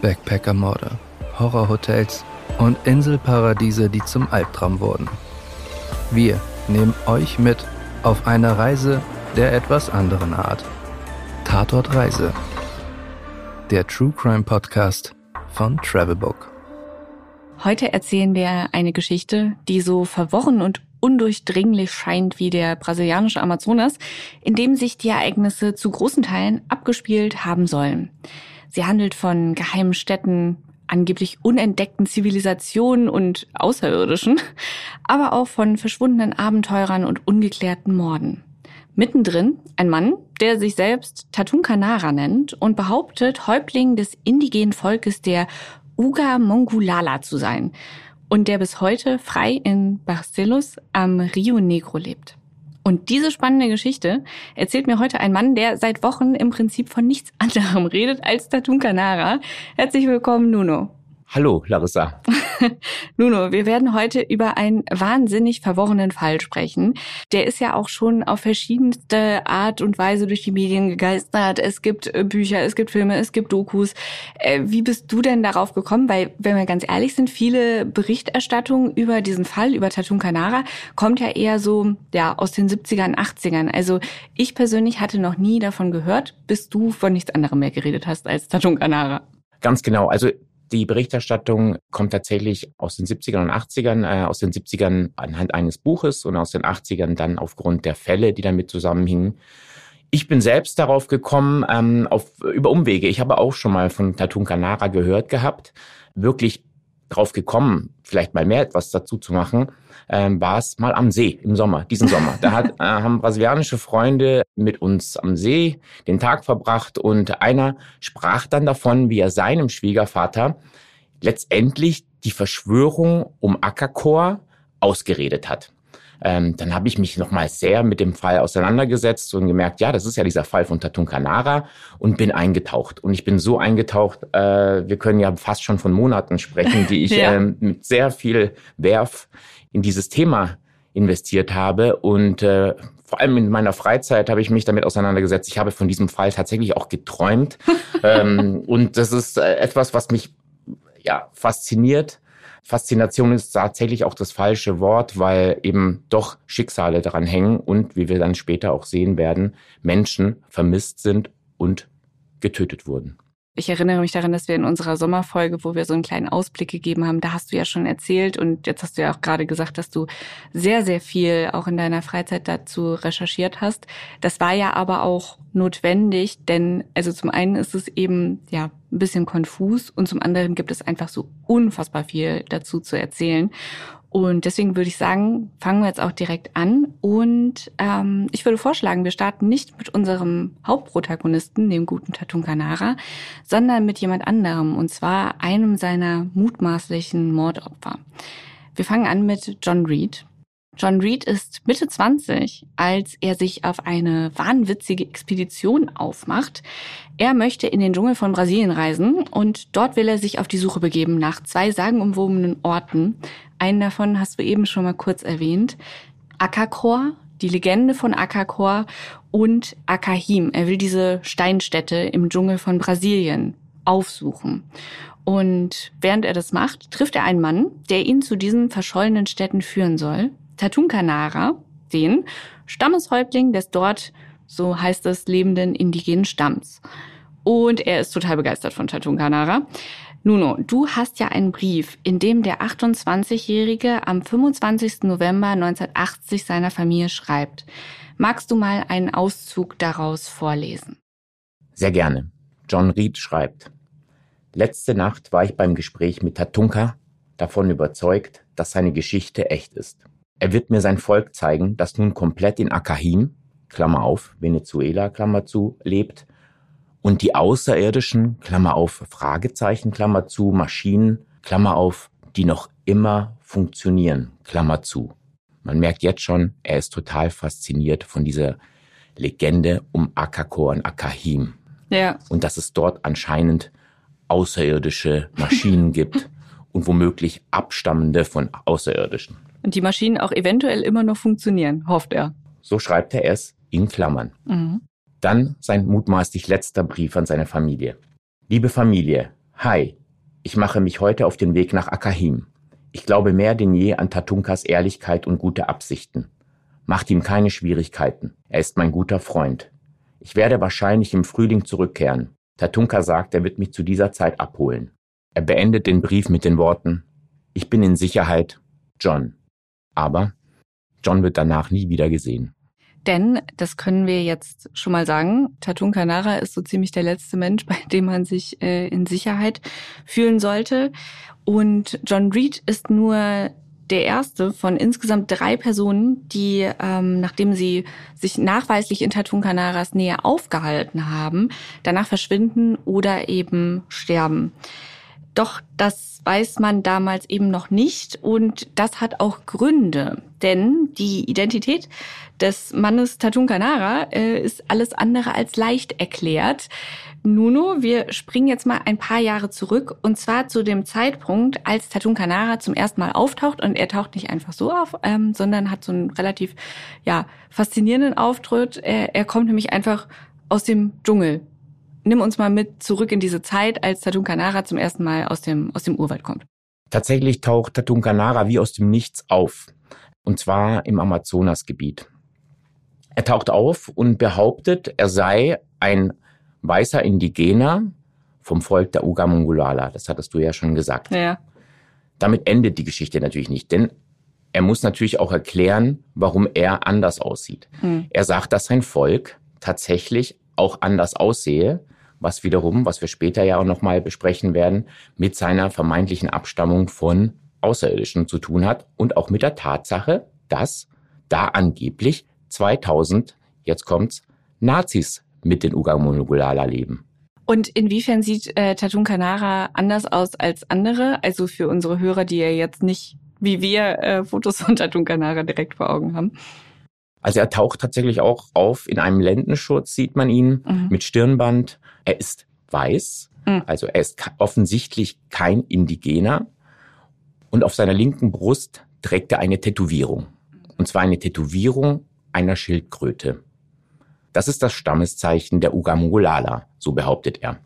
Backpackermorde, Horrorhotels und Inselparadiese, die zum Albtraum wurden. Wir nehmen euch mit auf eine Reise der etwas anderen Art. Tatort Reise. Der True Crime Podcast von Travelbook. Heute erzählen wir eine Geschichte, die so verworren und undurchdringlich scheint wie der brasilianische Amazonas, in dem sich die Ereignisse zu großen Teilen abgespielt haben sollen. Sie handelt von geheimen Städten, angeblich unentdeckten Zivilisationen und Außerirdischen, aber auch von verschwundenen Abenteurern und ungeklärten Morden. Mittendrin ein Mann, der sich selbst Tatun Kanara nennt und behauptet, Häuptling des indigenen Volkes der Uga Mongulala zu sein und der bis heute frei in Barcelos am Rio Negro lebt. Und diese spannende Geschichte erzählt mir heute ein Mann, der seit Wochen im Prinzip von nichts anderem redet als Tatun Canara. Herzlich willkommen, Nuno. Hallo, Larissa. Nuno, wir werden heute über einen wahnsinnig verworrenen Fall sprechen. Der ist ja auch schon auf verschiedenste Art und Weise durch die Medien gegeistert. Es gibt äh, Bücher, es gibt Filme, es gibt Dokus. Äh, wie bist du denn darauf gekommen? Weil, wenn wir ganz ehrlich sind, viele Berichterstattungen über diesen Fall, über Tatun Canara, kommt ja eher so, ja, aus den 70ern, 80ern. Also ich persönlich hatte noch nie davon gehört, bis du von nichts anderem mehr geredet hast als Tatun Canara. Ganz genau. Also die Berichterstattung kommt tatsächlich aus den 70ern und 80ern, äh, aus den 70ern anhand eines Buches und aus den 80ern dann aufgrund der Fälle, die damit zusammenhingen. Ich bin selbst darauf gekommen, ähm, auf, über Umwege. Ich habe auch schon mal von Tatun Canara gehört gehabt. Wirklich drauf gekommen, vielleicht mal mehr etwas dazu zu machen, ähm, war es mal am See im Sommer, diesen Sommer. Da hat, äh, haben brasilianische Freunde mit uns am See den Tag verbracht und einer sprach dann davon, wie er seinem Schwiegervater letztendlich die Verschwörung um Ackerchor ausgeredet hat. Ähm, dann habe ich mich nochmal sehr mit dem Fall auseinandergesetzt und gemerkt, ja, das ist ja dieser Fall von Tatun Canara und bin eingetaucht. Und ich bin so eingetaucht, äh, wir können ja fast schon von Monaten sprechen, die ich ja. ähm, mit sehr viel Werf in dieses Thema investiert habe und äh, vor allem in meiner Freizeit habe ich mich damit auseinandergesetzt. Ich habe von diesem Fall tatsächlich auch geträumt. ähm, und das ist äh, etwas, was mich ja fasziniert Faszination ist tatsächlich auch das falsche Wort, weil eben doch Schicksale daran hängen und, wie wir dann später auch sehen werden, Menschen vermisst sind und getötet wurden. Ich erinnere mich daran, dass wir in unserer Sommerfolge, wo wir so einen kleinen Ausblick gegeben haben, da hast du ja schon erzählt und jetzt hast du ja auch gerade gesagt, dass du sehr, sehr viel auch in deiner Freizeit dazu recherchiert hast. Das war ja aber auch notwendig, denn also zum einen ist es eben ja ein bisschen konfus und zum anderen gibt es einfach so unfassbar viel dazu zu erzählen. Und deswegen würde ich sagen, fangen wir jetzt auch direkt an. Und ähm, ich würde vorschlagen, wir starten nicht mit unserem Hauptprotagonisten, dem guten Tatun Kanara, sondern mit jemand anderem, und zwar einem seiner mutmaßlichen Mordopfer. Wir fangen an mit John Reed. John Reed ist Mitte 20, als er sich auf eine wahnwitzige Expedition aufmacht. Er möchte in den Dschungel von Brasilien reisen und dort will er sich auf die Suche begeben nach zwei sagenumwobenen Orten. Einen davon hast du eben schon mal kurz erwähnt. Akakor, die Legende von Akakor und Akahim. Er will diese Steinstätte im Dschungel von Brasilien aufsuchen. Und während er das macht, trifft er einen Mann, der ihn zu diesen verschollenen Städten führen soll. Tatun Kanara, den Stammeshäuptling des dort, so heißt es, lebenden indigenen Stamms. Und er ist total begeistert von Tatun Kanara. Nuno, du hast ja einen Brief, in dem der 28-Jährige am 25. November 1980 seiner Familie schreibt. Magst du mal einen Auszug daraus vorlesen? Sehr gerne. John Reed schreibt. Letzte Nacht war ich beim Gespräch mit Tatunka davon überzeugt, dass seine Geschichte echt ist. Er wird mir sein Volk zeigen, das nun komplett in Akahim, Klammer auf, Venezuela, Klammer zu, lebt und die Außerirdischen, Klammer auf, Fragezeichen, Klammer zu, Maschinen, Klammer auf, die noch immer funktionieren, Klammer zu. Man merkt jetzt schon, er ist total fasziniert von dieser Legende um Akakor und Akahim. Ja. Und dass es dort anscheinend außerirdische Maschinen gibt und womöglich Abstammende von Außerirdischen. Und die Maschinen auch eventuell immer noch funktionieren, hofft er. So schreibt er es in Klammern. Mhm. Dann sein mutmaßlich letzter Brief an seine Familie. Liebe Familie, Hi, ich mache mich heute auf den Weg nach Akahim. Ich glaube mehr denn je an Tatunkas Ehrlichkeit und gute Absichten. Macht ihm keine Schwierigkeiten. Er ist mein guter Freund. Ich werde wahrscheinlich im Frühling zurückkehren. Tatunka sagt, er wird mich zu dieser Zeit abholen. Er beendet den Brief mit den Worten, ich bin in Sicherheit, John. Aber John wird danach nie wieder gesehen. Denn, das können wir jetzt schon mal sagen, Tatun Kanara ist so ziemlich der letzte Mensch, bei dem man sich äh, in Sicherheit fühlen sollte. Und John Reed ist nur der erste von insgesamt drei Personen, die, ähm, nachdem sie sich nachweislich in Tatun Kanaras Nähe aufgehalten haben, danach verschwinden oder eben sterben. Doch das weiß man damals eben noch nicht. Und das hat auch Gründe, denn die Identität des Mannes Tatun Kanara äh, ist alles andere als leicht erklärt. Nuno, wir springen jetzt mal ein paar Jahre zurück. Und zwar zu dem Zeitpunkt, als Tatun Kanara zum ersten Mal auftaucht. Und er taucht nicht einfach so auf, ähm, sondern hat so einen relativ ja faszinierenden Auftritt. Er, er kommt nämlich einfach aus dem Dschungel nimm uns mal mit zurück in diese Zeit, als Tatun Kanara zum ersten Mal aus dem, aus dem Urwald kommt. Tatsächlich taucht Tatun Kanara wie aus dem Nichts auf. Und zwar im Amazonasgebiet. Er taucht auf und behauptet, er sei ein weißer Indigener vom Volk der Ugamungulala. Das hattest du ja schon gesagt. Ja. Damit endet die Geschichte natürlich nicht, denn er muss natürlich auch erklären, warum er anders aussieht. Hm. Er sagt, dass sein Volk tatsächlich auch anders aussehe, was wiederum, was wir später ja auch nochmal besprechen werden, mit seiner vermeintlichen Abstammung von Außerirdischen zu tun hat und auch mit der Tatsache, dass da angeblich 2000, jetzt kommt's, Nazis mit den Ugamulgulala leben. Und inwiefern sieht äh, Tatun Kanara anders aus als andere? Also für unsere Hörer, die ja jetzt nicht wie wir äh, Fotos von Tatun Kanara direkt vor Augen haben. Also er taucht tatsächlich auch auf in einem Lendenschutz, sieht man ihn, mhm. mit Stirnband. Er ist weiß, mhm. also er ist offensichtlich kein Indigener. Und auf seiner linken Brust trägt er eine Tätowierung. Und zwar eine Tätowierung einer Schildkröte. Das ist das Stammeszeichen der Ugamungulala, so behauptet er.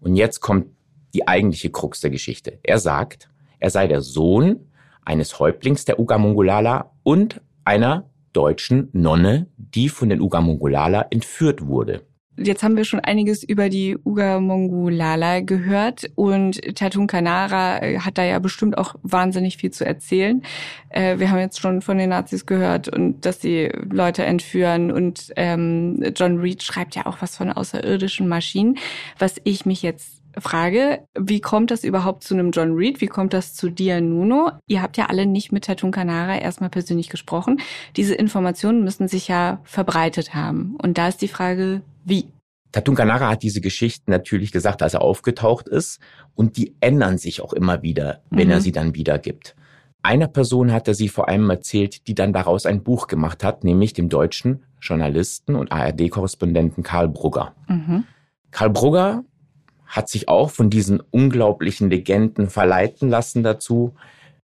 Und jetzt kommt die eigentliche Krux der Geschichte. Er sagt, er sei der Sohn eines Häuptlings der Ugamungulala und einer deutschen Nonne, die von den Ugamongolala entführt wurde. Jetzt haben wir schon einiges über die Ugamongolala gehört und Tatun Kanara äh, hat da ja bestimmt auch wahnsinnig viel zu erzählen. Äh, wir haben jetzt schon von den Nazis gehört und dass sie Leute entführen und ähm, John Reed schreibt ja auch was von außerirdischen Maschinen. Was ich mich jetzt Frage, wie kommt das überhaupt zu einem John Reed? Wie kommt das zu dir, Nuno? Ihr habt ja alle nicht mit Tatun Kanara erstmal persönlich gesprochen. Diese Informationen müssen sich ja verbreitet haben. Und da ist die Frage, wie? Tatun hat diese Geschichten natürlich gesagt, als er aufgetaucht ist. Und die ändern sich auch immer wieder, wenn mhm. er sie dann wiedergibt. Einer Person hat er sie vor allem erzählt, die dann daraus ein Buch gemacht hat, nämlich dem deutschen Journalisten und ARD-Korrespondenten Karl Brugger. Mhm. Karl Brugger hat sich auch von diesen unglaublichen Legenden verleiten lassen dazu,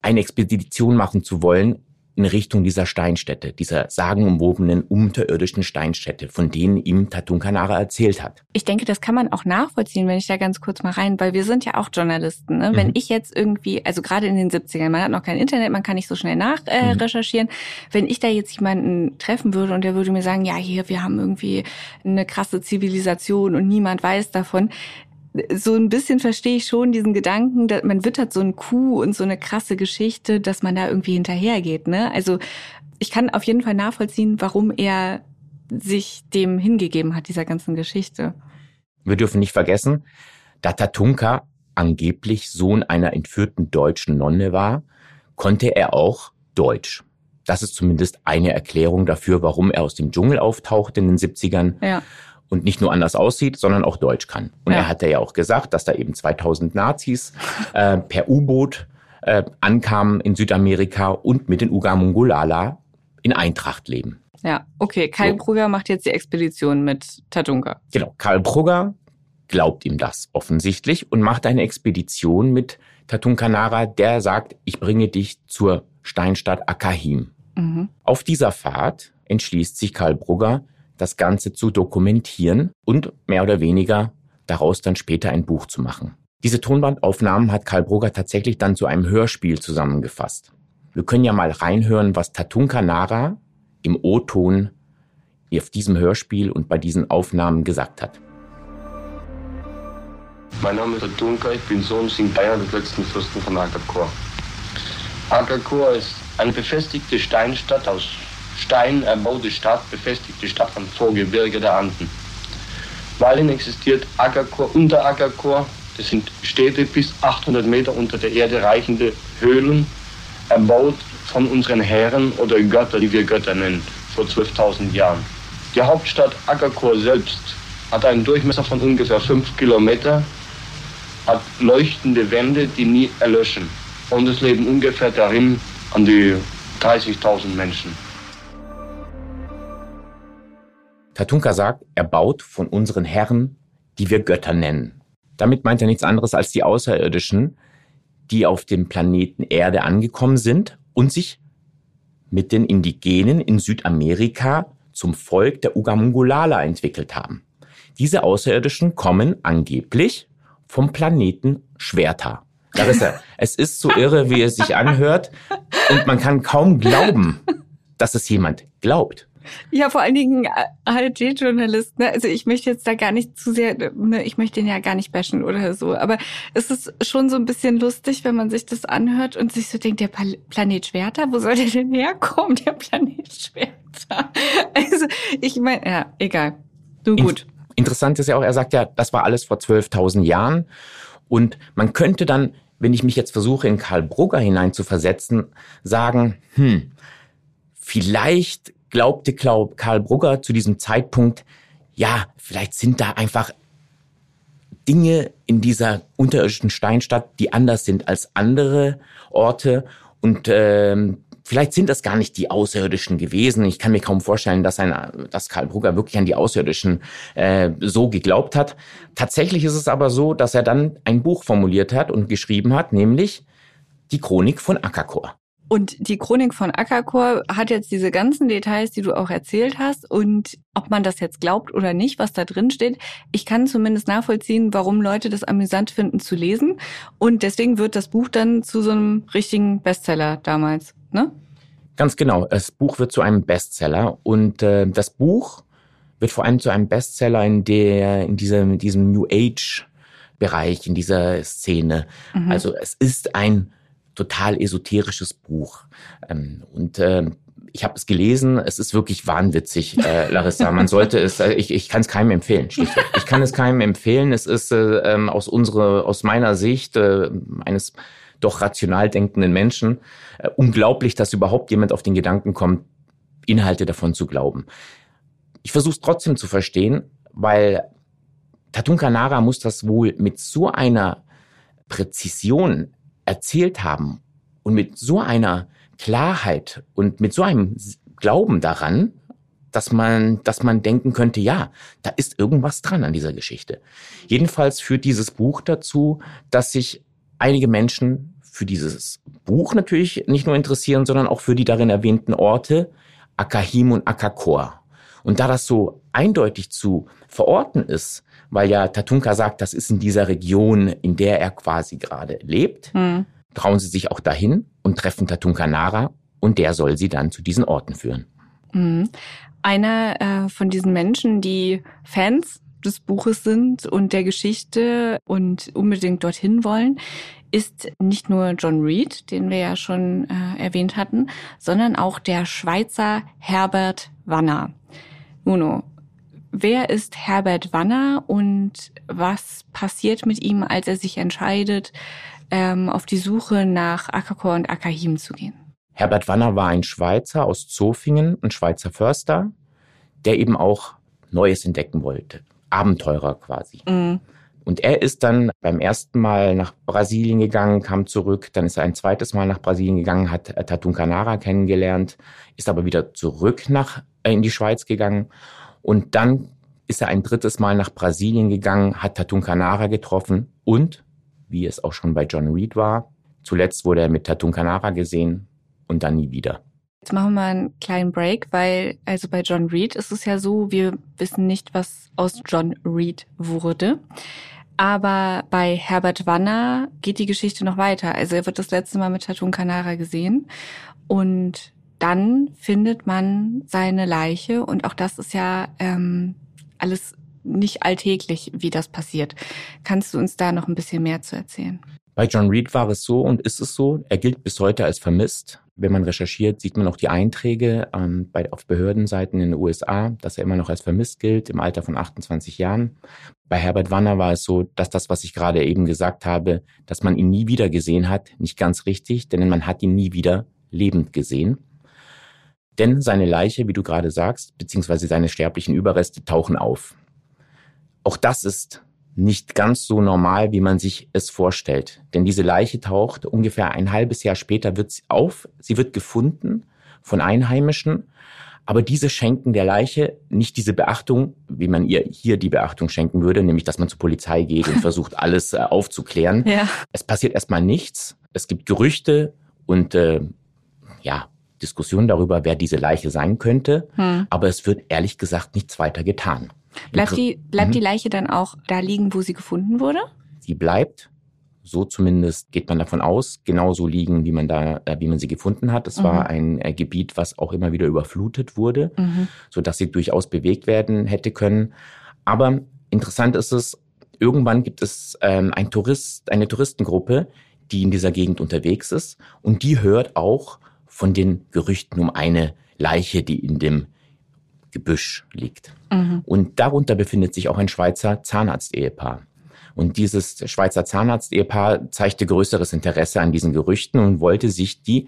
eine Expedition machen zu wollen in Richtung dieser Steinstätte, dieser sagenumwobenen unterirdischen Steinstätte, von denen ihm Tatun Kanara erzählt hat. Ich denke, das kann man auch nachvollziehen, wenn ich da ganz kurz mal rein, weil wir sind ja auch Journalisten. Ne? Mhm. Wenn ich jetzt irgendwie, also gerade in den 70ern, man hat noch kein Internet, man kann nicht so schnell nachrecherchieren. Äh, mhm. Wenn ich da jetzt jemanden treffen würde und der würde mir sagen, ja, hier, wir haben irgendwie eine krasse Zivilisation und niemand weiß davon, so ein bisschen verstehe ich schon diesen Gedanken, dass man wittert so ein Kuh und so eine krasse Geschichte, dass man da irgendwie hinterhergeht. Ne? Also ich kann auf jeden Fall nachvollziehen, warum er sich dem hingegeben hat, dieser ganzen Geschichte. Wir dürfen nicht vergessen, da Tatunka angeblich Sohn einer entführten deutschen Nonne war, konnte er auch Deutsch. Das ist zumindest eine Erklärung dafür, warum er aus dem Dschungel auftaucht in den 70ern. Ja und nicht nur anders aussieht, sondern auch Deutsch kann. Und ja. er hat ja auch gesagt, dass da eben 2000 Nazis äh, per U-Boot äh, ankamen in Südamerika und mit den Ugamungulala in Eintracht leben. Ja, okay. Karl so. Brugger macht jetzt die Expedition mit Tatunka. Genau. Karl Brugger glaubt ihm das offensichtlich und macht eine Expedition mit Tatunkanara, der sagt, ich bringe dich zur Steinstadt Akahim. Mhm. Auf dieser Fahrt entschließt sich Karl Brugger, das Ganze zu dokumentieren und mehr oder weniger daraus dann später ein Buch zu machen. Diese Tonbandaufnahmen hat Karl Brugger tatsächlich dann zu einem Hörspiel zusammengefasst. Wir können ja mal reinhören, was Tatunka Nara im O-Ton auf diesem Hörspiel und bei diesen Aufnahmen gesagt hat. Mein Name ist Tatunka, ich bin Sohn Singaya des letzten Fürsten von Akakor. Akakor ist eine befestigte Steinstadt aus Stein erbaute Stadt, befestigte Stadt am Vorgebirge der Anden. Weiterhin existiert Ackerchor, Unterackerchor, das sind Städte bis 800 Meter unter der Erde reichende Höhlen, erbaut von unseren Herren oder Götter, die wir Götter nennen, vor 12.000 Jahren. Die Hauptstadt Ackerchor selbst hat einen Durchmesser von ungefähr 5 Kilometer, hat leuchtende Wände, die nie erlöschen. Und es leben ungefähr darin an die 30.000 Menschen. Tatunka sagt, er baut von unseren Herren, die wir Götter nennen. Damit meint er nichts anderes als die Außerirdischen, die auf dem Planeten Erde angekommen sind und sich mit den Indigenen in Südamerika zum Volk der Ugamungulala entwickelt haben. Diese Außerirdischen kommen angeblich vom Planeten Schwerter. Larissa, es ist so irre, wie es sich anhört und man kann kaum glauben, dass es jemand glaubt. Ja, vor allen Dingen ARD-Journalist. Ne? Also ich möchte jetzt da gar nicht zu sehr, ne, ich möchte ihn ja gar nicht bashen oder so. Aber es ist schon so ein bisschen lustig, wenn man sich das anhört und sich so denkt, der Planet Schwerter, wo soll der denn herkommen, der Planet Schwerter? Also ich meine, ja, egal. Du gut. Interessant ist ja auch, er sagt ja, das war alles vor 12.000 Jahren. Und man könnte dann, wenn ich mich jetzt versuche, in Karl Brugger hineinzuversetzen, sagen, hm, vielleicht glaubte Karl Brugger zu diesem Zeitpunkt, ja, vielleicht sind da einfach Dinge in dieser unterirdischen Steinstadt, die anders sind als andere Orte und ähm, vielleicht sind das gar nicht die Außerirdischen gewesen. Ich kann mir kaum vorstellen, dass, ein, dass Karl Brugger wirklich an die Außerirdischen äh, so geglaubt hat. Tatsächlich ist es aber so, dass er dann ein Buch formuliert hat und geschrieben hat, nämlich die Chronik von Akakor. Und die Chronik von Ackerchor hat jetzt diese ganzen Details, die du auch erzählt hast. Und ob man das jetzt glaubt oder nicht, was da drin steht, ich kann zumindest nachvollziehen, warum Leute das amüsant finden zu lesen. Und deswegen wird das Buch dann zu so einem richtigen Bestseller damals, ne? Ganz genau. Das Buch wird zu einem Bestseller. Und äh, das Buch wird vor allem zu einem Bestseller in der, in diesem, in diesem New Age Bereich, in dieser Szene. Mhm. Also es ist ein total esoterisches Buch. Ähm, und äh, ich habe es gelesen, es ist wirklich wahnwitzig, äh, Larissa. Man sollte es, äh, ich, ich kann es keinem empfehlen. Ich kann es keinem empfehlen. Es ist äh, ähm, aus unserer, aus meiner Sicht äh, eines doch rational denkenden Menschen äh, unglaublich, dass überhaupt jemand auf den Gedanken kommt, Inhalte davon zu glauben. Ich versuche es trotzdem zu verstehen, weil Tatun Kanara muss das wohl mit so einer Präzision erzählt haben und mit so einer Klarheit und mit so einem Glauben daran, dass man, dass man denken könnte, ja, da ist irgendwas dran an dieser Geschichte. Jedenfalls führt dieses Buch dazu, dass sich einige Menschen für dieses Buch natürlich nicht nur interessieren, sondern auch für die darin erwähnten Orte Akahim und Akakor. Und da das so eindeutig zu verorten ist, weil ja Tatunka sagt, das ist in dieser Region, in der er quasi gerade lebt. Mhm. Trauen sie sich auch dahin und treffen Tatunka Nara und der soll sie dann zu diesen Orten führen. Mhm. Einer äh, von diesen Menschen, die Fans des Buches sind und der Geschichte und unbedingt dorthin wollen, ist nicht nur John Reed, den wir ja schon äh, erwähnt hatten, sondern auch der Schweizer Herbert Wanner. Uno, Wer ist Herbert Wanner und was passiert mit ihm, als er sich entscheidet, ähm, auf die Suche nach Akakor und Akahim zu gehen? Herbert Wanner war ein Schweizer aus Zofingen, ein Schweizer Förster, der eben auch Neues entdecken wollte. Abenteurer quasi. Mhm. Und er ist dann beim ersten Mal nach Brasilien gegangen, kam zurück, dann ist er ein zweites Mal nach Brasilien gegangen, hat Tatun Canara kennengelernt, ist aber wieder zurück nach, äh, in die Schweiz gegangen und dann ist er ein drittes Mal nach Brasilien gegangen, hat Tatun Canara getroffen und, wie es auch schon bei John Reed war, zuletzt wurde er mit Tatun Canara gesehen und dann nie wieder. Jetzt machen wir einen kleinen Break, weil also bei John Reed ist es ja so, wir wissen nicht, was aus John Reed wurde. Aber bei Herbert Wanner geht die Geschichte noch weiter. Also er wird das letzte Mal mit Tatun Canara gesehen und dann findet man seine Leiche und auch das ist ja ähm, alles nicht alltäglich, wie das passiert. Kannst du uns da noch ein bisschen mehr zu erzählen? Bei John Reed war es so und ist es so. Er gilt bis heute als vermisst. Wenn man recherchiert, sieht man auch die Einträge ähm, bei, auf Behördenseiten in den USA, dass er immer noch als vermisst gilt, im Alter von 28 Jahren. Bei Herbert Wanner war es so, dass das, was ich gerade eben gesagt habe, dass man ihn nie wieder gesehen hat, nicht ganz richtig, denn man hat ihn nie wieder lebend gesehen. Denn seine Leiche, wie du gerade sagst, beziehungsweise seine sterblichen Überreste tauchen auf. Auch das ist nicht ganz so normal, wie man sich es vorstellt. Denn diese Leiche taucht ungefähr ein halbes Jahr später wird sie auf. Sie wird gefunden von Einheimischen. Aber diese schenken der Leiche nicht diese Beachtung, wie man ihr hier die Beachtung schenken würde, nämlich dass man zur Polizei geht und versucht, alles äh, aufzuklären. Ja. Es passiert erstmal nichts. Es gibt Gerüchte und äh, ja, Diskussionen darüber, wer diese Leiche sein könnte. Hm. Aber es wird ehrlich gesagt nichts weiter getan. Bleibt die, bleibt mhm. die Leiche dann auch da liegen, wo sie gefunden wurde? Sie bleibt, so zumindest geht man davon aus, genauso liegen, wie man da, äh, wie man sie gefunden hat. Es mhm. war ein äh, Gebiet, was auch immer wieder überflutet wurde, mhm. so dass sie durchaus bewegt werden hätte können. Aber interessant ist es, irgendwann gibt es ähm, ein Tourist, eine Touristengruppe, die in dieser Gegend unterwegs ist und die hört auch von den Gerüchten um eine Leiche, die in dem Gebüsch liegt. Mhm. Und darunter befindet sich auch ein Schweizer Zahnarzt-Ehepaar. Und dieses Schweizer Zahnarzt-Ehepaar zeigte größeres Interesse an diesen Gerüchten und wollte sich die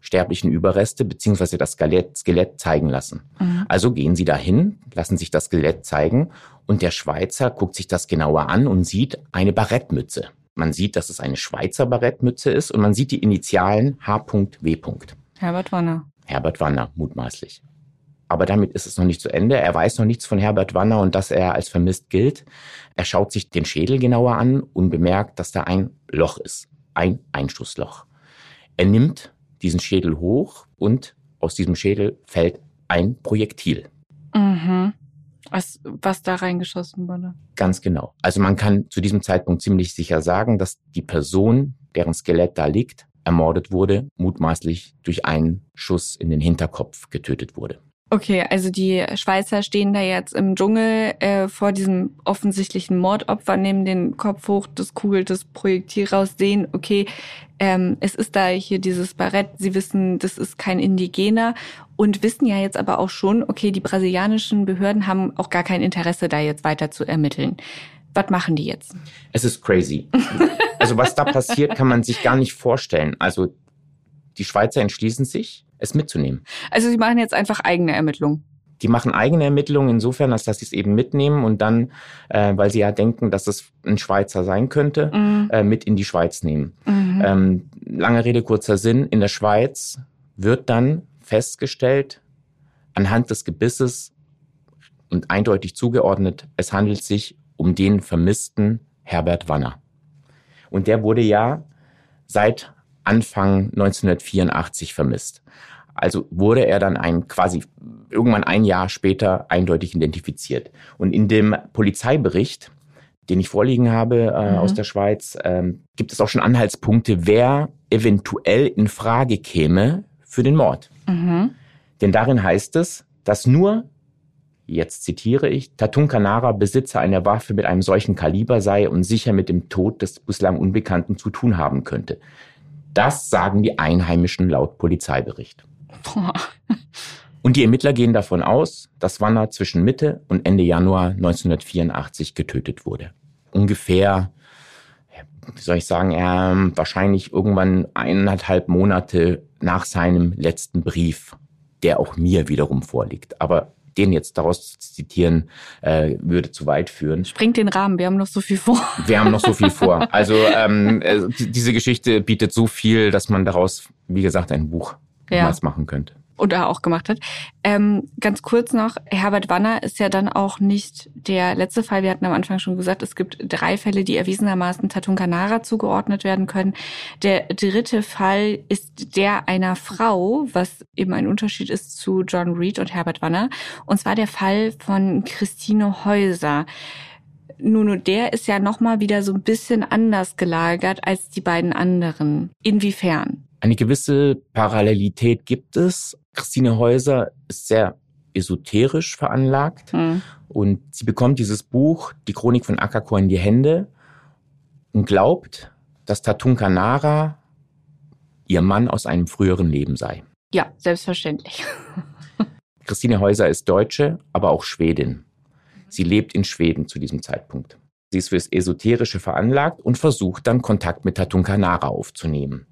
sterblichen Überreste beziehungsweise das Skelett, Skelett zeigen lassen. Mhm. Also gehen sie dahin, lassen sich das Skelett zeigen und der Schweizer guckt sich das genauer an und sieht eine Barettmütze. Man sieht, dass es eine Schweizer Barettmütze ist und man sieht die Initialen H.W. Herbert Wanner. Herbert Wanner, mutmaßlich. Aber damit ist es noch nicht zu Ende. Er weiß noch nichts von Herbert Wanner und dass er als vermisst gilt. Er schaut sich den Schädel genauer an und bemerkt, dass da ein Loch ist. Ein Einschussloch. Er nimmt diesen Schädel hoch und aus diesem Schädel fällt ein Projektil. Mhm. Was, was da reingeschossen wurde. Ganz genau. Also man kann zu diesem Zeitpunkt ziemlich sicher sagen, dass die Person, deren Skelett da liegt, ermordet wurde, mutmaßlich durch einen Schuss in den Hinterkopf getötet wurde. Okay, also die Schweizer stehen da jetzt im Dschungel äh, vor diesem offensichtlichen Mordopfer, nehmen den Kopf hoch, das kugelt das Projektil raus, sehen, okay, ähm, es ist da hier dieses Barett, sie wissen, das ist kein Indigener und wissen ja jetzt aber auch schon, okay, die brasilianischen Behörden haben auch gar kein Interesse, da jetzt weiter zu ermitteln. Was machen die jetzt? Es ist crazy. also was da passiert, kann man sich gar nicht vorstellen. Also die Schweizer entschließen sich, es mitzunehmen. Also sie machen jetzt einfach eigene Ermittlungen. Die machen eigene Ermittlungen insofern, als dass sie es eben mitnehmen und dann, äh, weil sie ja denken, dass es ein Schweizer sein könnte, mhm. äh, mit in die Schweiz nehmen. Mhm. Ähm, lange Rede, kurzer Sinn. In der Schweiz wird dann festgestellt, anhand des Gebisses und eindeutig zugeordnet, es handelt sich um den vermissten Herbert Wanner. Und der wurde ja seit Anfang 1984 vermisst. Also wurde er dann ein quasi irgendwann ein Jahr später eindeutig identifiziert. Und in dem Polizeibericht, den ich vorliegen habe äh, mhm. aus der Schweiz, äh, gibt es auch schon Anhaltspunkte, wer eventuell in Frage käme für den Mord. Mhm. Denn darin heißt es, dass nur, jetzt zitiere ich, Tatun Kanara Besitzer einer Waffe mit einem solchen Kaliber sei und sicher mit dem Tod des bislang Unbekannten zu tun haben könnte. Das sagen die Einheimischen laut Polizeibericht. Boah. Und die Ermittler gehen davon aus, dass Wanner zwischen Mitte und Ende Januar 1984 getötet wurde. Ungefähr, wie soll ich sagen, äh, wahrscheinlich irgendwann eineinhalb Monate nach seinem letzten Brief, der auch mir wiederum vorliegt. Aber den jetzt daraus zu zitieren, äh, würde zu weit führen. Springt den Rahmen, wir haben noch so viel vor. Wir haben noch so viel vor. Also ähm, äh, diese Geschichte bietet so viel, dass man daraus, wie gesagt, ein Buch ja. machen könnte oder auch gemacht hat. Ähm, ganz kurz noch, Herbert Wanner ist ja dann auch nicht der letzte Fall. Wir hatten am Anfang schon gesagt, es gibt drei Fälle, die erwiesenermaßen Tatunkanara zugeordnet werden können. Der dritte Fall ist der einer Frau, was eben ein Unterschied ist zu John Reed und Herbert Wanner. Und zwar der Fall von Christine Häuser. Nuno, der ist ja nochmal wieder so ein bisschen anders gelagert als die beiden anderen. Inwiefern? Eine gewisse Parallelität gibt es. Christine Häuser ist sehr esoterisch veranlagt hm. und sie bekommt dieses Buch, die Chronik von Akako, in die Hände und glaubt, dass Tatunka Nara ihr Mann aus einem früheren Leben sei. Ja, selbstverständlich. Christine Häuser ist Deutsche, aber auch Schwedin. Sie lebt in Schweden zu diesem Zeitpunkt. Sie ist fürs Esoterische veranlagt und versucht dann Kontakt mit Tatunka Nara aufzunehmen.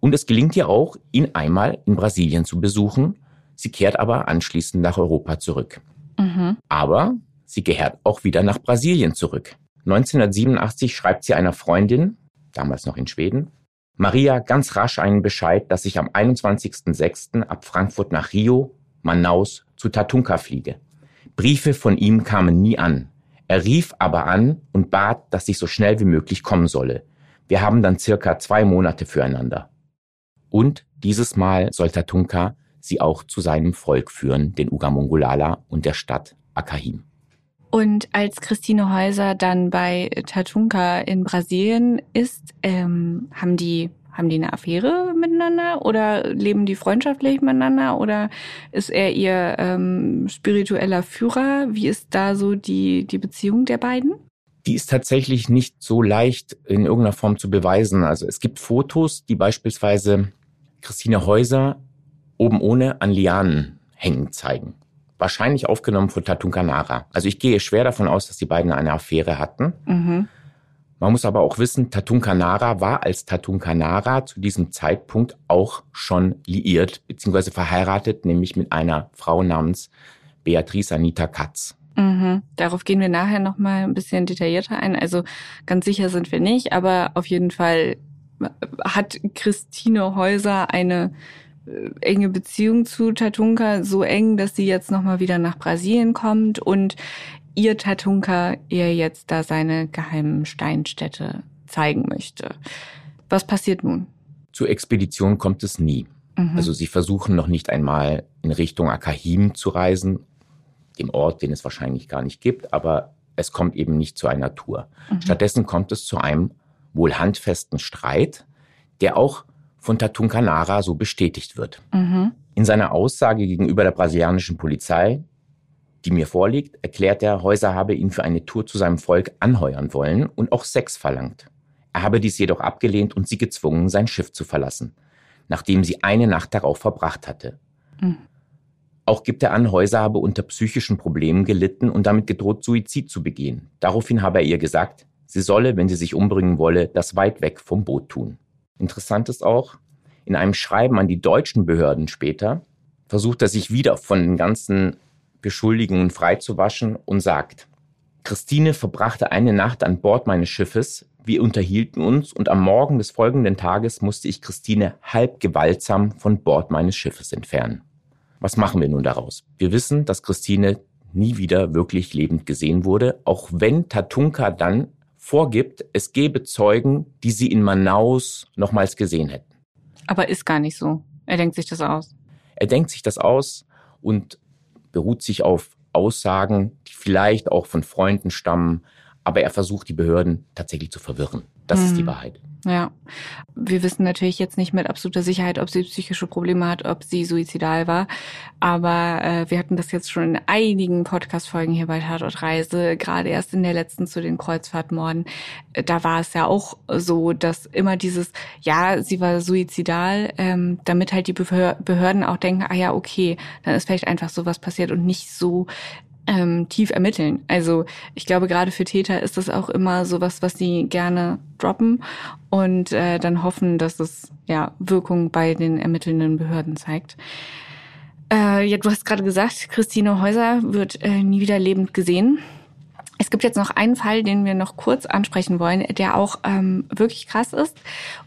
Und es gelingt ihr auch, ihn einmal in Brasilien zu besuchen. Sie kehrt aber anschließend nach Europa zurück. Mhm. Aber sie kehrt auch wieder nach Brasilien zurück. 1987 schreibt sie einer Freundin, damals noch in Schweden, Maria ganz rasch einen Bescheid, dass ich am 21.06. ab Frankfurt nach Rio, Manaus zu Tatunka fliege. Briefe von ihm kamen nie an. Er rief aber an und bat, dass ich so schnell wie möglich kommen solle. Wir haben dann circa zwei Monate füreinander. Und dieses Mal soll Tatunka sie auch zu seinem Volk führen, den Ugamongolala und der Stadt Akahim. Und als Christine Häuser dann bei Tatunka in Brasilien ist, ähm, haben die haben die eine Affäre miteinander oder leben die freundschaftlich miteinander oder ist er ihr ähm, spiritueller Führer? Wie ist da so die, die Beziehung der beiden? Die ist tatsächlich nicht so leicht in irgendeiner Form zu beweisen. Also es gibt Fotos, die beispielsweise Christine Häuser oben ohne an Lianen hängen zeigen. Wahrscheinlich aufgenommen von Tatunkanara. Also ich gehe schwer davon aus, dass die beiden eine Affäre hatten. Mhm. Man muss aber auch wissen, Tatunkanara war als Tatunkanara zu diesem Zeitpunkt auch schon liiert bzw. verheiratet, nämlich mit einer Frau namens Beatrice Anita Katz. Mhm. Darauf gehen wir nachher noch mal ein bisschen detaillierter ein. Also ganz sicher sind wir nicht, aber auf jeden Fall hat Christine Häuser eine äh, enge Beziehung zu Tatunka, so eng, dass sie jetzt nochmal wieder nach Brasilien kommt und ihr Tatunka ihr jetzt da seine geheimen Steinstädte zeigen möchte. Was passiert nun? Zur Expedition kommt es nie. Mhm. Also sie versuchen noch nicht einmal in Richtung Akahim zu reisen, dem Ort, den es wahrscheinlich gar nicht gibt, aber es kommt eben nicht zu einer Tour. Mhm. Stattdessen kommt es zu einem wohl handfesten Streit, der auch von Tatunkanara so bestätigt wird. Mhm. In seiner Aussage gegenüber der brasilianischen Polizei, die mir vorliegt, erklärt er, Häuser habe ihn für eine Tour zu seinem Volk anheuern wollen und auch Sex verlangt. Er habe dies jedoch abgelehnt und sie gezwungen, sein Schiff zu verlassen, nachdem sie eine Nacht darauf verbracht hatte. Mhm. Auch gibt er an, Häuser habe unter psychischen Problemen gelitten und damit gedroht, Suizid zu begehen. Daraufhin habe er ihr gesagt, sie solle, wenn sie sich umbringen wolle, das weit weg vom Boot tun. Interessant ist auch, in einem Schreiben an die deutschen Behörden später versucht er sich wieder von den ganzen Beschuldigungen freizuwaschen und sagt, Christine verbrachte eine Nacht an Bord meines Schiffes, wir unterhielten uns und am Morgen des folgenden Tages musste ich Christine halb gewaltsam von Bord meines Schiffes entfernen. Was machen wir nun daraus? Wir wissen, dass Christine nie wieder wirklich lebend gesehen wurde, auch wenn Tatunka dann vorgibt, es gebe Zeugen, die sie in Manaus nochmals gesehen hätten. Aber ist gar nicht so. Er denkt sich das aus. Er denkt sich das aus und beruht sich auf Aussagen, die vielleicht auch von Freunden stammen, aber er versucht die Behörden tatsächlich zu verwirren. Das hm. ist die hm. Wahrheit. Ja, wir wissen natürlich jetzt nicht mit absoluter Sicherheit, ob sie psychische Probleme hat, ob sie suizidal war. Aber äh, wir hatten das jetzt schon in einigen Podcast-Folgen hier bei Tatort Reise, gerade erst in der letzten zu den Kreuzfahrtmorden. Äh, da war es ja auch so, dass immer dieses, ja, sie war suizidal, ähm, damit halt die Behörden auch denken, ah ja, okay, dann ist vielleicht einfach sowas passiert und nicht so ähm, tief ermitteln. Also ich glaube, gerade für Täter ist das auch immer sowas, was sie gerne droppen und äh, dann hoffen, dass es ja Wirkung bei den ermittelnden Behörden zeigt. Äh, ja, du hast gerade gesagt, Christine Häuser wird äh, nie wieder lebend gesehen. Es gibt jetzt noch einen Fall, den wir noch kurz ansprechen wollen, der auch ähm, wirklich krass ist.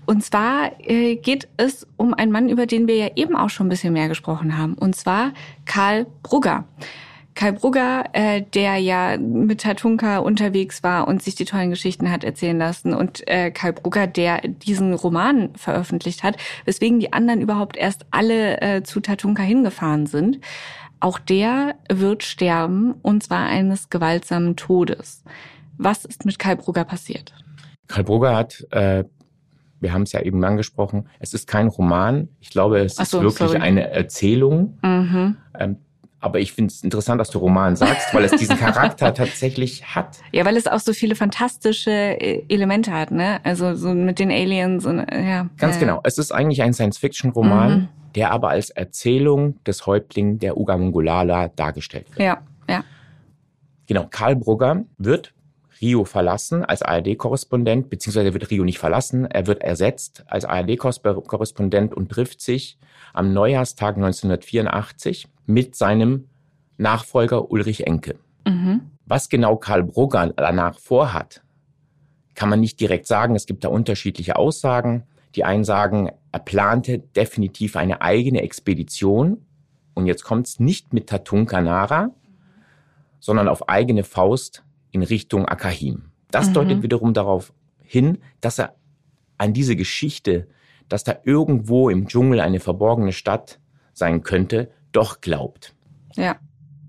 Und zwar äh, geht es um einen Mann, über den wir ja eben auch schon ein bisschen mehr gesprochen haben. Und zwar Karl Brugger. Kai Brugger, äh, der ja mit Tatunka unterwegs war und sich die tollen Geschichten hat erzählen lassen und äh, Kai Brugger, der diesen Roman veröffentlicht hat, weswegen die anderen überhaupt erst alle äh, zu Tatunka hingefahren sind. Auch der wird sterben und zwar eines gewaltsamen Todes. Was ist mit Karl Brugger passiert? Karl Brugger hat, äh, wir haben es ja eben angesprochen, es ist kein Roman. Ich glaube, es so, ist wirklich sorry. eine Erzählung. Mhm. Ähm, aber ich finde es interessant, dass du Roman sagst, weil es diesen Charakter tatsächlich hat. Ja, weil es auch so viele fantastische äh, Elemente hat, ne? Also so mit den Aliens und ja. Ganz äh. genau. Es ist eigentlich ein Science-Fiction-Roman, mhm. der aber als Erzählung des Häuptlings der Uga Mongolala dargestellt wird. Ja, ja. Genau. Karl Brugger wird Rio verlassen als ARD-Korrespondent, beziehungsweise er wird Rio nicht verlassen, er wird ersetzt als ARD-Korrespondent und trifft sich am Neujahrstag 1984 mit seinem Nachfolger Ulrich Enke. Mhm. Was genau Karl Brugger danach vorhat, kann man nicht direkt sagen. Es gibt da unterschiedliche Aussagen. Die einen sagen, er plante definitiv eine eigene Expedition. Und jetzt kommt es nicht mit Tatunka Nara, sondern auf eigene Faust in Richtung Akahim. Das mhm. deutet wiederum darauf hin, dass er an diese Geschichte, dass da irgendwo im Dschungel eine verborgene Stadt sein könnte, doch glaubt. Ja,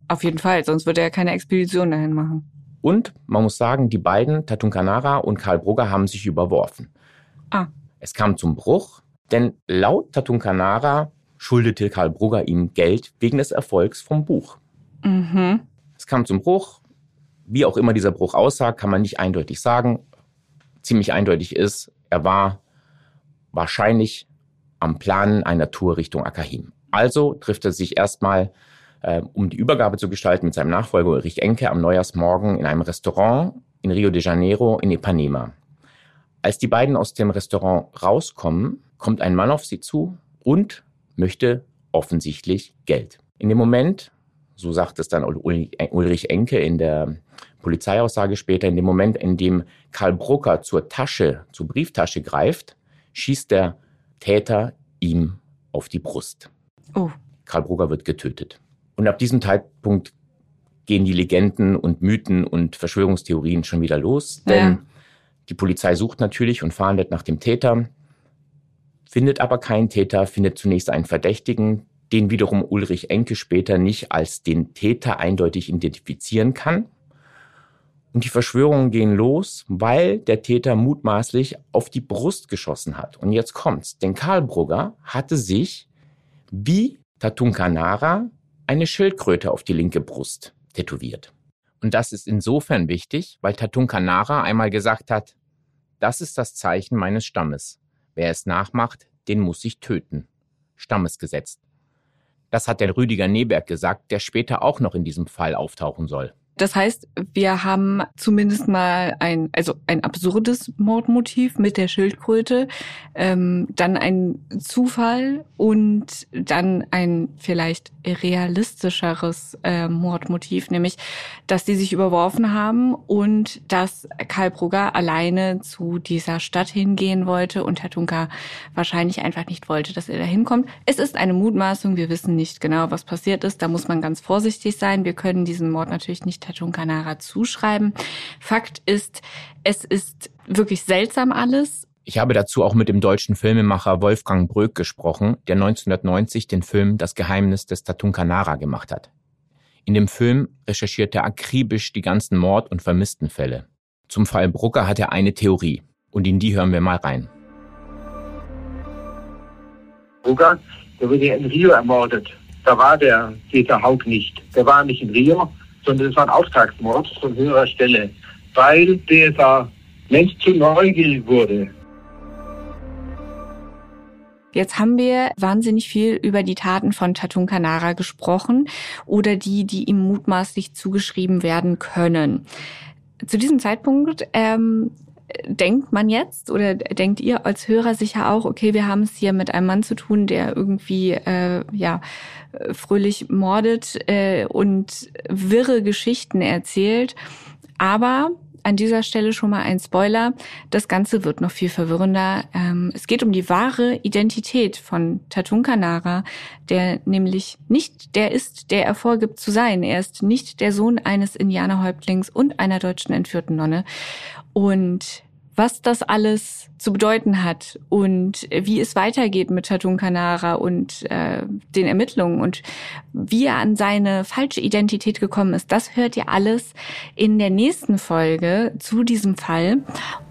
auf jeden Fall, sonst würde er keine Expedition dahin machen. Und man muss sagen, die beiden, Tatun Kanara und Karl Brugger, haben sich überworfen. Ah. Es kam zum Bruch, denn laut Tatun Kanara schuldete Karl Brugger ihm Geld wegen des Erfolgs vom Buch. Mhm. Es kam zum Bruch. Wie auch immer dieser Bruch aussah, kann man nicht eindeutig sagen. Ziemlich eindeutig ist, er war wahrscheinlich am Planen einer Tour Richtung Akahim. Also trifft er sich erstmal, äh, um die Übergabe zu gestalten, mit seinem Nachfolger Ulrich Enke am Neujahrsmorgen in einem Restaurant in Rio de Janeiro in Ipanema. Als die beiden aus dem Restaurant rauskommen, kommt ein Mann auf sie zu und möchte offensichtlich Geld. In dem Moment, so sagt es dann Ulrich Enke in der Polizeiaussage später, in dem Moment, in dem Karl Brucker zur Tasche, zur Brieftasche greift, schießt der Täter ihm auf die Brust. Oh. Karl Brugger wird getötet. Und ab diesem Zeitpunkt gehen die Legenden und Mythen und Verschwörungstheorien schon wieder los. Denn ja. die Polizei sucht natürlich und fahndet nach dem Täter, findet aber keinen Täter, findet zunächst einen Verdächtigen, den wiederum Ulrich Enke später nicht als den Täter eindeutig identifizieren kann. Und die Verschwörungen gehen los, weil der Täter mutmaßlich auf die Brust geschossen hat. Und jetzt kommt's. Denn Karl Brugger hatte sich wie Tatunkanara eine Schildkröte auf die linke Brust tätowiert. Und das ist insofern wichtig, weil Tatunkanara einmal gesagt hat, das ist das Zeichen meines Stammes. Wer es nachmacht, den muss ich töten. Stammesgesetz. Das hat der Rüdiger Neberg gesagt, der später auch noch in diesem Fall auftauchen soll. Das heißt, wir haben zumindest mal ein, also ein absurdes Mordmotiv mit der Schildkröte, ähm, dann ein Zufall und dann ein vielleicht realistischeres äh, Mordmotiv, nämlich, dass sie sich überworfen haben und dass Karl Brugger alleine zu dieser Stadt hingehen wollte und Herr Tunker wahrscheinlich einfach nicht wollte, dass er da hinkommt. Es ist eine Mutmaßung, wir wissen nicht genau, was passiert ist. Da muss man ganz vorsichtig sein. Wir können diesen Mord natürlich nicht Tatung Kanara zuschreiben. Fakt ist, es ist wirklich seltsam alles. Ich habe dazu auch mit dem deutschen Filmemacher Wolfgang Bröck gesprochen, der 1990 den Film Das Geheimnis des Tatun Kanara gemacht hat. In dem Film recherchiert er akribisch die ganzen Mord- und Vermisstenfälle. Zum Fall Brucker hat er eine Theorie und in die hören wir mal rein. Brucker, der wurde in Rio ermordet. Da war der Peter Haug nicht. Der war nicht in Rio, sondern es war ein Auftragsmord von höherer Stelle, weil da längst zu neugierig wurde. Jetzt haben wir wahnsinnig viel über die Taten von Tatun Kanara gesprochen oder die, die ihm mutmaßlich zugeschrieben werden können. Zu diesem Zeitpunkt ähm, denkt man jetzt oder denkt ihr als Hörer sicher auch, okay, wir haben es hier mit einem Mann zu tun, der irgendwie äh, ja fröhlich mordet äh, und wirre Geschichten erzählt. Aber an dieser Stelle schon mal ein Spoiler. Das Ganze wird noch viel verwirrender. Ähm, es geht um die wahre Identität von Tatun Kanara, der nämlich nicht der ist, der er vorgibt zu sein. Er ist nicht der Sohn eines Indianerhäuptlings und einer deutschen entführten Nonne. Und was das alles zu bedeuten hat und wie es weitergeht mit Tatun Kanara und äh, den Ermittlungen und wie er an seine falsche Identität gekommen ist. Das hört ihr alles in der nächsten Folge zu diesem Fall.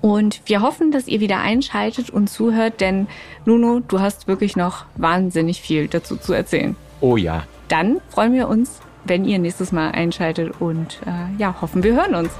Und wir hoffen, dass ihr wieder einschaltet und zuhört, denn Nuno, du hast wirklich noch wahnsinnig viel dazu zu erzählen. Oh ja. Dann freuen wir uns, wenn ihr nächstes Mal einschaltet und äh, ja, hoffen, wir hören uns.